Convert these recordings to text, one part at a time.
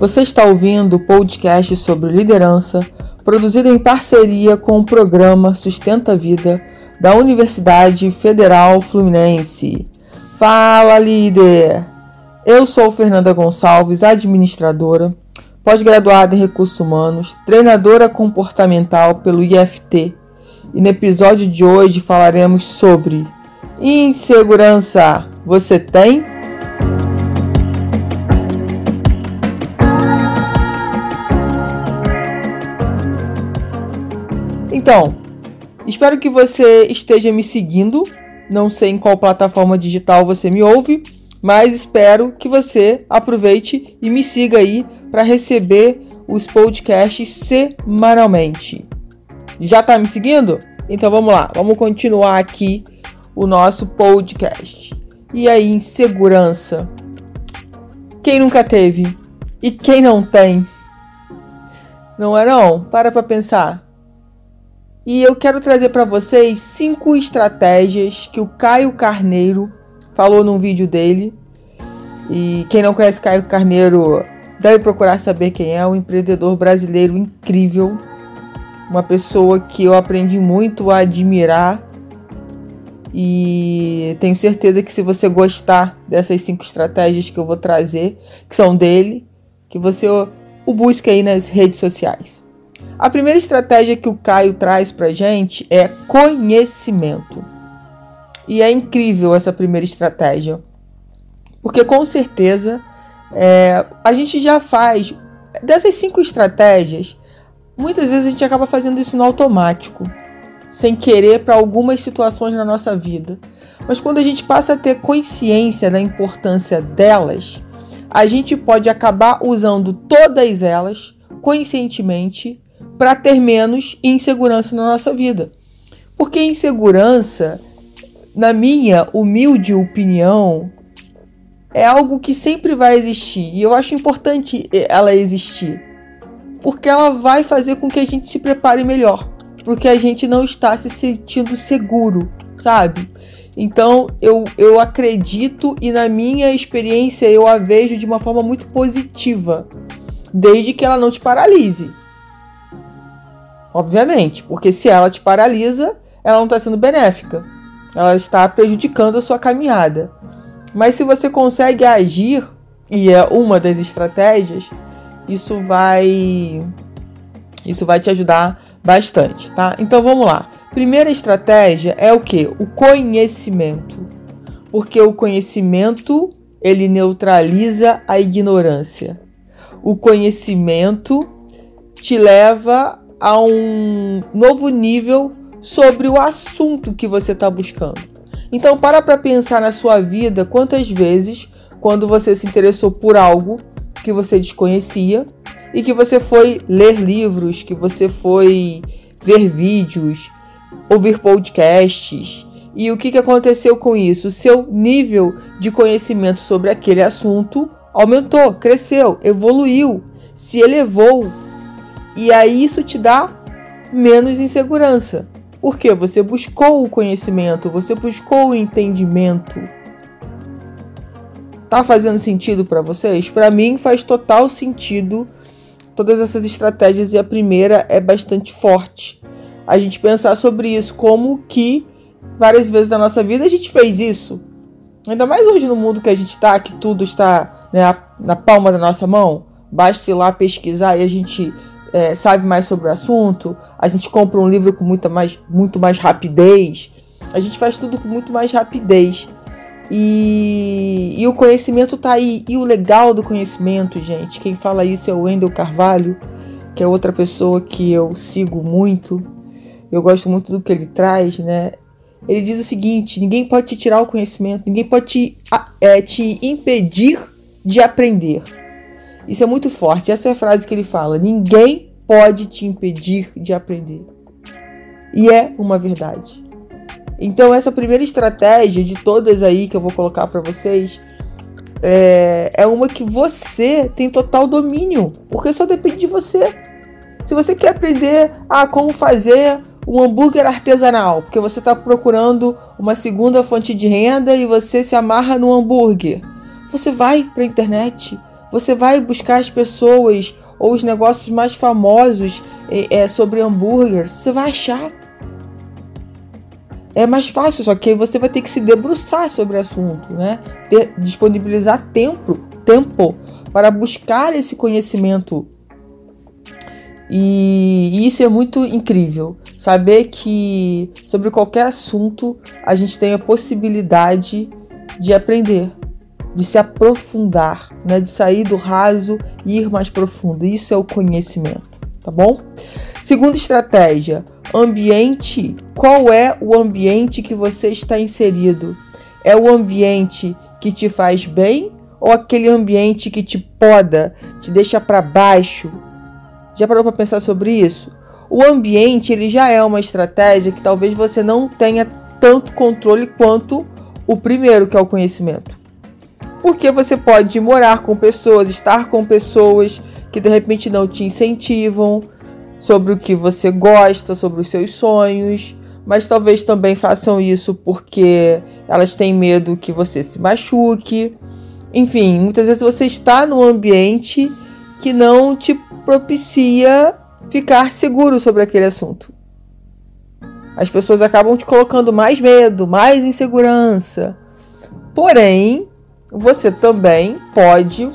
Você está ouvindo o podcast sobre liderança, produzido em parceria com o programa Sustenta a Vida da Universidade Federal Fluminense. Fala, líder! Eu sou Fernanda Gonçalves, administradora, pós-graduada em recursos humanos, treinadora comportamental pelo IFT, e no episódio de hoje falaremos sobre insegurança. Você tem? Então, espero que você esteja me seguindo. Não sei em qual plataforma digital você me ouve, mas espero que você aproveite e me siga aí para receber os podcasts semanalmente. Já está me seguindo? Então vamos lá, vamos continuar aqui o nosso podcast. E aí, insegurança? Quem nunca teve? E quem não tem? Não é não? Para para pensar. E eu quero trazer para vocês cinco estratégias que o Caio Carneiro falou num vídeo dele. E quem não conhece Caio Carneiro deve procurar saber quem é, um empreendedor brasileiro incrível, uma pessoa que eu aprendi muito a admirar. E tenho certeza que se você gostar dessas cinco estratégias que eu vou trazer, que são dele, que você o busque aí nas redes sociais. A primeira estratégia que o Caio traz para gente é conhecimento. E é incrível essa primeira estratégia, porque com certeza é, a gente já faz dessas cinco estratégias. Muitas vezes a gente acaba fazendo isso no automático, sem querer para algumas situações na nossa vida. Mas quando a gente passa a ter consciência da importância delas, a gente pode acabar usando todas elas conscientemente para ter menos insegurança na nossa vida. Porque insegurança, na minha humilde opinião, é algo que sempre vai existir e eu acho importante ela existir. Porque ela vai fazer com que a gente se prepare melhor, porque a gente não está se sentindo seguro, sabe? Então eu, eu acredito e na minha experiência eu a vejo de uma forma muito positiva, desde que ela não te paralise. Obviamente, porque se ela te paralisa, ela não está sendo benéfica. Ela está prejudicando a sua caminhada. Mas se você consegue agir, e é uma das estratégias, isso vai isso vai te ajudar bastante, tá? Então vamos lá. Primeira estratégia é o que? O conhecimento. Porque o conhecimento ele neutraliza a ignorância. O conhecimento te leva a um novo nível sobre o assunto que você está buscando. Então, para para pensar na sua vida quantas vezes, quando você se interessou por algo que você desconhecia e que você foi ler livros, que você foi ver vídeos, ouvir podcasts, e o que, que aconteceu com isso? O seu nível de conhecimento sobre aquele assunto aumentou, cresceu, evoluiu, se elevou e aí isso te dá menos insegurança. Porque você buscou o conhecimento, você buscou o entendimento. Tá fazendo sentido para vocês? Para mim faz total sentido todas essas estratégias e a primeira é bastante forte. A gente pensar sobre isso, como que várias vezes na nossa vida a gente fez isso. Ainda mais hoje no mundo que a gente está, que tudo está né, na palma da nossa mão. Basta ir lá pesquisar e a gente é, sabe mais sobre o assunto, a gente compra um livro com muita mais, muito mais rapidez, a gente faz tudo com muito mais rapidez. E, e o conhecimento tá aí. E o legal do conhecimento, gente, quem fala isso é o Wendel Carvalho, que é outra pessoa que eu sigo muito. Eu gosto muito do que ele traz, né? Ele diz o seguinte: ninguém pode te tirar o conhecimento, ninguém pode te, é, te impedir de aprender. Isso é muito forte. Essa é a frase que ele fala: ninguém pode te impedir de aprender. E é uma verdade. Então, essa primeira estratégia de todas aí que eu vou colocar para vocês é, é uma que você tem total domínio, porque só depende de você. Se você quer aprender a como fazer um hambúrguer artesanal, porque você está procurando uma segunda fonte de renda e você se amarra no hambúrguer, você vai para a internet, Você vai buscar as pessoas ou os negócios mais famosos é, é, sobre hambúrguer, você vai achar. É mais fácil, só que você vai ter que se debruçar sobre o assunto, né? Ter, disponibilizar tempo, tempo para buscar esse conhecimento. E, e isso é muito incrível. Saber que sobre qualquer assunto a gente tem a possibilidade de aprender, de se aprofundar, né? de sair do raso e ir mais profundo. Isso é o conhecimento, tá bom? Segunda estratégia, ambiente. Qual é o ambiente que você está inserido? É o ambiente que te faz bem ou aquele ambiente que te poda, te deixa para baixo? Já parou para pensar sobre isso? O ambiente ele já é uma estratégia que talvez você não tenha tanto controle quanto o primeiro, que é o conhecimento. Porque você pode morar com pessoas, estar com pessoas que de repente não te incentivam sobre o que você gosta, sobre os seus sonhos, mas talvez também façam isso porque elas têm medo que você se machuque. Enfim, muitas vezes você está num ambiente que não te propicia ficar seguro sobre aquele assunto. As pessoas acabam te colocando mais medo, mais insegurança. Porém, você também pode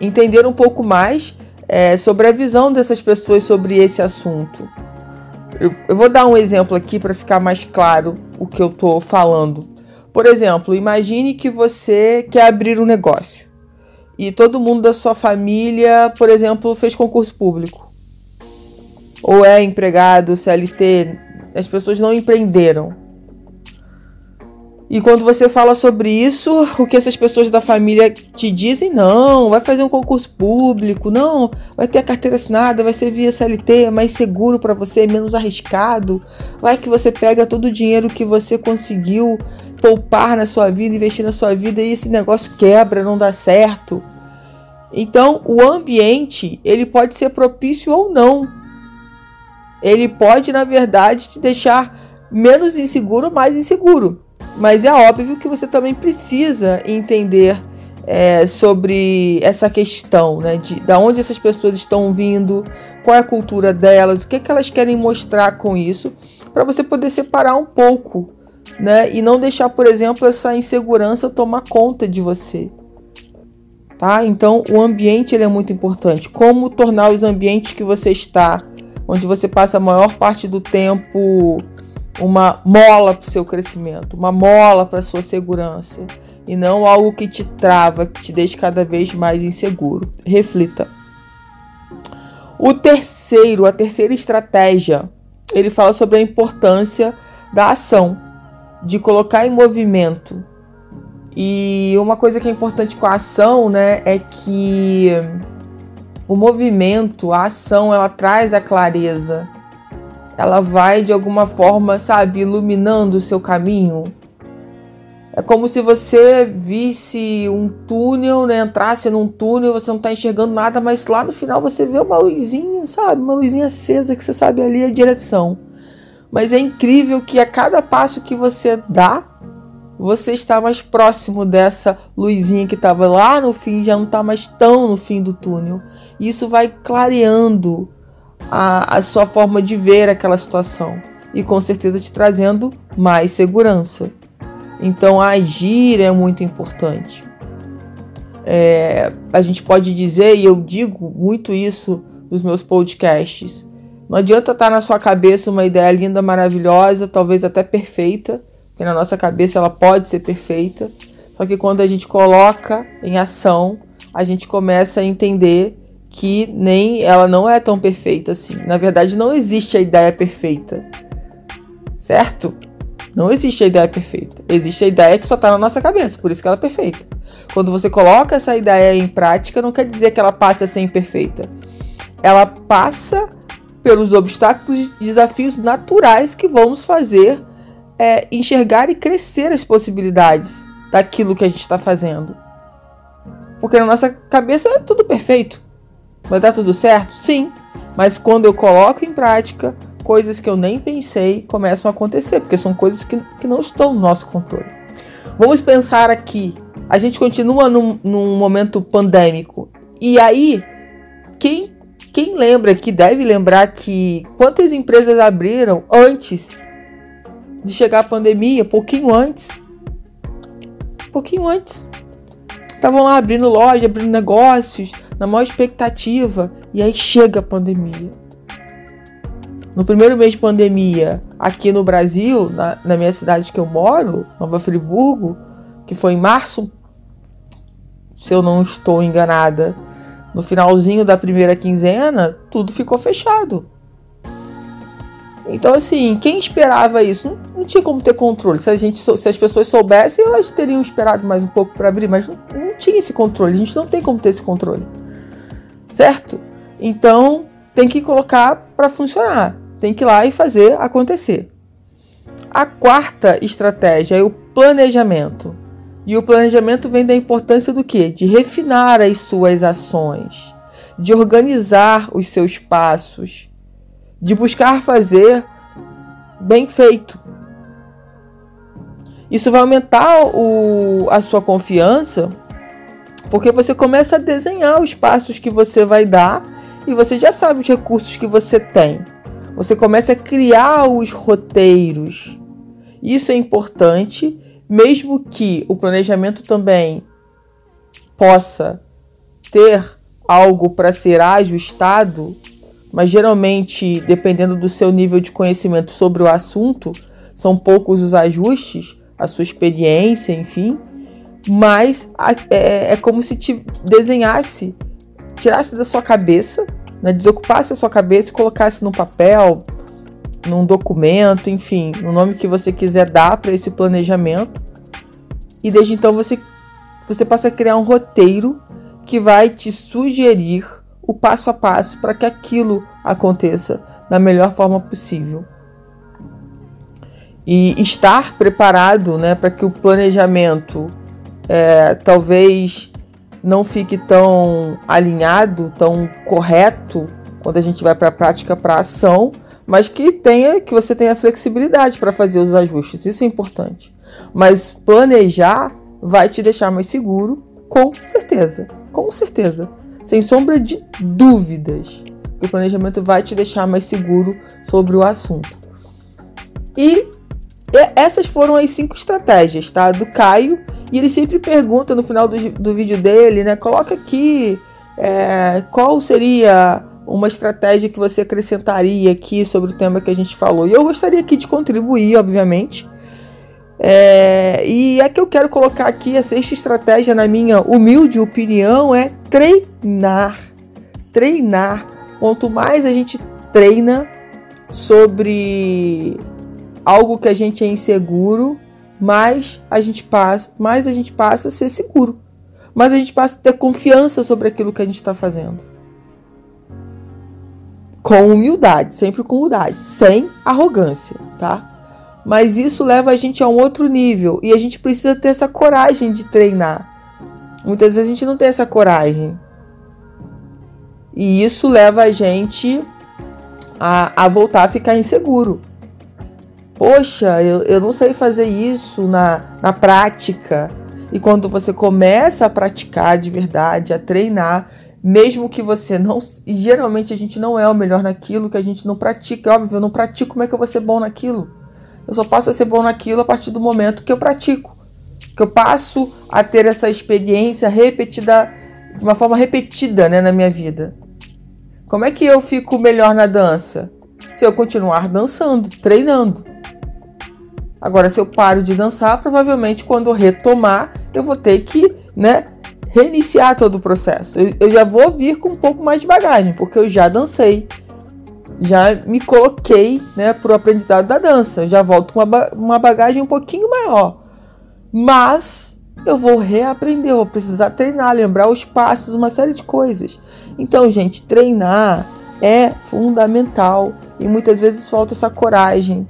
entender um pouco mais é, sobre a visão dessas pessoas sobre esse assunto. Eu, eu vou dar um exemplo aqui para ficar mais claro o que eu estou falando. Por exemplo, imagine que você quer abrir um negócio e todo mundo da sua família, por exemplo, fez concurso público ou é empregado, CLT, as pessoas não empreenderam. E quando você fala sobre isso, o que essas pessoas da família te dizem? Não, vai fazer um concurso público, não, vai ter a carteira assinada, vai ser via CLT, é mais seguro para você, é menos arriscado. Vai que você pega todo o dinheiro que você conseguiu poupar na sua vida, investir na sua vida e esse negócio quebra, não dá certo. Então, o ambiente, ele pode ser propício ou não ele pode, na verdade, te deixar menos inseguro, mais inseguro. Mas é óbvio que você também precisa entender é, sobre essa questão, né? De, de onde essas pessoas estão vindo, qual é a cultura delas, o que, é que elas querem mostrar com isso, para você poder separar um pouco, né? E não deixar, por exemplo, essa insegurança tomar conta de você. Tá? Então, o ambiente ele é muito importante. Como tornar os ambientes que você está onde você passa a maior parte do tempo uma mola para o seu crescimento, uma mola para a sua segurança e não algo que te trava, que te deixa cada vez mais inseguro. Reflita. O terceiro, a terceira estratégia, ele fala sobre a importância da ação, de colocar em movimento. E uma coisa que é importante com a ação, né, é que o movimento, a ação, ela traz a clareza. Ela vai de alguma forma, sabe, iluminando o seu caminho. É como se você visse um túnel, né? Entrasse num túnel, você não está enxergando nada, mas lá no final você vê uma luzinha, sabe? Uma luzinha acesa que você sabe ali a direção. Mas é incrível que a cada passo que você dá, você está mais próximo dessa luzinha que estava lá no fim, já não está mais tão no fim do túnel. Isso vai clareando a, a sua forma de ver aquela situação e com certeza te trazendo mais segurança. Então, agir é muito importante. É, a gente pode dizer, e eu digo muito isso nos meus podcasts: não adianta estar na sua cabeça uma ideia linda, maravilhosa, talvez até perfeita porque na nossa cabeça ela pode ser perfeita, só que quando a gente coloca em ação, a gente começa a entender que nem ela não é tão perfeita assim. Na verdade, não existe a ideia perfeita. Certo? Não existe a ideia perfeita. Existe a ideia que só está na nossa cabeça, por isso que ela é perfeita. Quando você coloca essa ideia em prática, não quer dizer que ela passe a ser imperfeita. Ela passa pelos obstáculos e desafios naturais que vão nos fazer é, enxergar e crescer as possibilidades daquilo que a gente está fazendo. Porque na nossa cabeça é tudo perfeito. Vai dar tudo certo? Sim. Mas quando eu coloco em prática, coisas que eu nem pensei começam a acontecer, porque são coisas que, que não estão no nosso controle. Vamos pensar aqui a gente continua num, num momento pandêmico. E aí, quem, quem lembra que deve lembrar que quantas empresas abriram antes de chegar a pandemia, pouquinho antes. Pouquinho antes. Estavam lá abrindo loja, abrindo negócios, na maior expectativa, e aí chega a pandemia. No primeiro mês de pandemia, aqui no Brasil, na, na minha cidade que eu moro, Nova Friburgo, que foi em março, se eu não estou enganada, no finalzinho da primeira quinzena, tudo ficou fechado. Então, assim, quem esperava isso? Não, não, tinha como ter controle. Se, a gente, se as pessoas soubessem, elas teriam esperado mais um pouco para abrir, mas não, tinha esse controle. A gente não tem como ter esse controle. Certo? Então, tem que colocar para funcionar. Tem que ir lá e fazer acontecer. A quarta estratégia é o planejamento. E o planejamento vem da importância do que? De refinar as suas ações, de organizar os seus passos, de buscar fazer bem feito. Isso vai aumentar o, a sua confiança, porque você começa a desenhar os passos que você vai dar e você já sabe os recursos que você tem. Você começa a criar os roteiros. Isso é importante mesmo que o planejamento também possa ter algo para ser ajustado, mas geralmente, dependendo do seu nível de conhecimento sobre o assunto, são poucos os ajustes, a sua experiência, enfim. Mas é, é como se te desenhasse, tirasse da sua cabeça, né, desocupasse a sua cabeça e colocasse no papel, num documento, enfim, no nome que você quiser dar para esse planejamento. E desde então você, você passa a criar um roteiro que vai te sugerir o passo a passo para que aquilo aconteça da melhor forma possível. E estar preparado né, para que o planejamento é, talvez não fique tão alinhado, tão correto quando a gente vai para a prática, para a ação, mas que tenha que você tenha flexibilidade para fazer os ajustes. Isso é importante. Mas planejar vai te deixar mais seguro, com certeza. Com certeza. Sem sombra de dúvidas. O planejamento vai te deixar mais seguro sobre o assunto. E essas foram as cinco estratégias, tá? Do Caio. E ele sempre pergunta no final do, do vídeo dele, né? Coloca aqui é, qual seria uma estratégia que você acrescentaria aqui sobre o tema que a gente falou. E eu gostaria aqui de contribuir, obviamente. É, e a que eu quero colocar aqui, a sexta estratégia, na minha humilde opinião, é treinar. Treinar. Quanto mais a gente treina sobre algo que a gente é inseguro, mais a gente passa, mais a gente passa a ser seguro. Mais a gente passa a ter confiança sobre aquilo que a gente está fazendo com humildade, sempre com humildade, sem arrogância, tá? Mas isso leva a gente a um outro nível e a gente precisa ter essa coragem de treinar. Muitas vezes a gente não tem essa coragem. E isso leva a gente a, a voltar a ficar inseguro. Poxa, eu, eu não sei fazer isso na, na prática. E quando você começa a praticar de verdade, a treinar, mesmo que você não. E geralmente a gente não é o melhor naquilo que a gente não pratica. É óbvio, eu não pratico, como é que eu vou ser bom naquilo? Eu só passo a ser bom naquilo a partir do momento que eu pratico. Que eu passo a ter essa experiência repetida, de uma forma repetida né, na minha vida. Como é que eu fico melhor na dança? Se eu continuar dançando, treinando. Agora, se eu paro de dançar, provavelmente quando eu retomar, eu vou ter que né, reiniciar todo o processo. Eu, eu já vou vir com um pouco mais de bagagem, porque eu já dancei, já me coloquei né, para o aprendizado da dança. Eu já volto com uma, uma bagagem um pouquinho maior. Mas eu vou reaprender, eu vou precisar treinar, lembrar os passos, uma série de coisas. Então, gente, treinar é fundamental e muitas vezes falta essa coragem,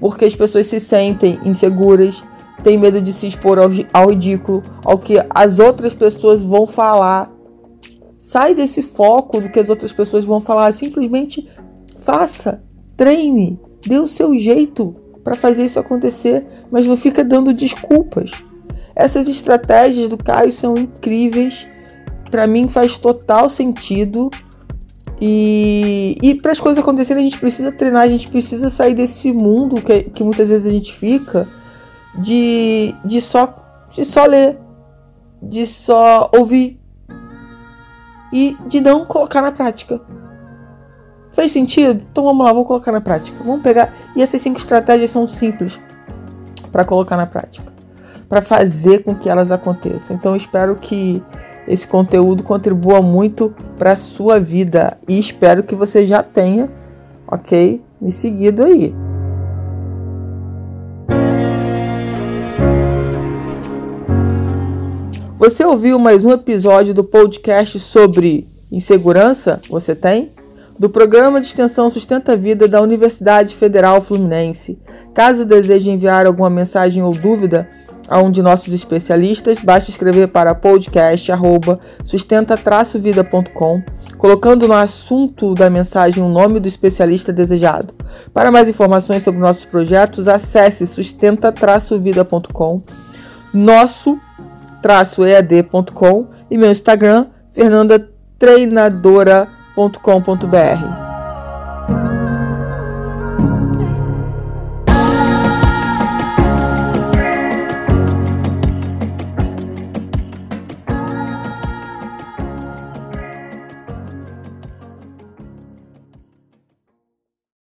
porque as pessoas se sentem inseguras, tem medo de se expor ao, ao ridículo, ao que as outras pessoas vão falar. Sai desse foco do que as outras pessoas vão falar. Simplesmente faça, treine, dê o seu jeito para fazer isso acontecer, mas não fica dando desculpas. Essas estratégias do Caio são incríveis. Para mim faz total sentido. E, e para as coisas acontecerem, a gente precisa treinar, a gente precisa sair desse mundo que, que muitas vezes a gente fica de, de, só, de só ler, de só ouvir e de não colocar na prática. Fez sentido? Então vamos lá, vou colocar na prática. Vamos pegar. E essas cinco estratégias são simples para colocar na prática, para fazer com que elas aconteçam. Então eu espero que esse conteúdo contribua muito para a sua vida e espero que você já tenha, ok? Me seguido aí. Você ouviu mais um episódio do podcast sobre insegurança? Você tem? Do programa de extensão Sustenta a Vida da Universidade Federal Fluminense. Caso deseje enviar alguma mensagem ou dúvida a um de nossos especialistas, basta escrever para podcast@sustenta-vida.com, colocando no assunto da mensagem o nome do especialista desejado. Para mais informações sobre nossos projetos, acesse sustenta-vida.com. Nosso ead.com e meu Instagram fernandatreinadora.com.br.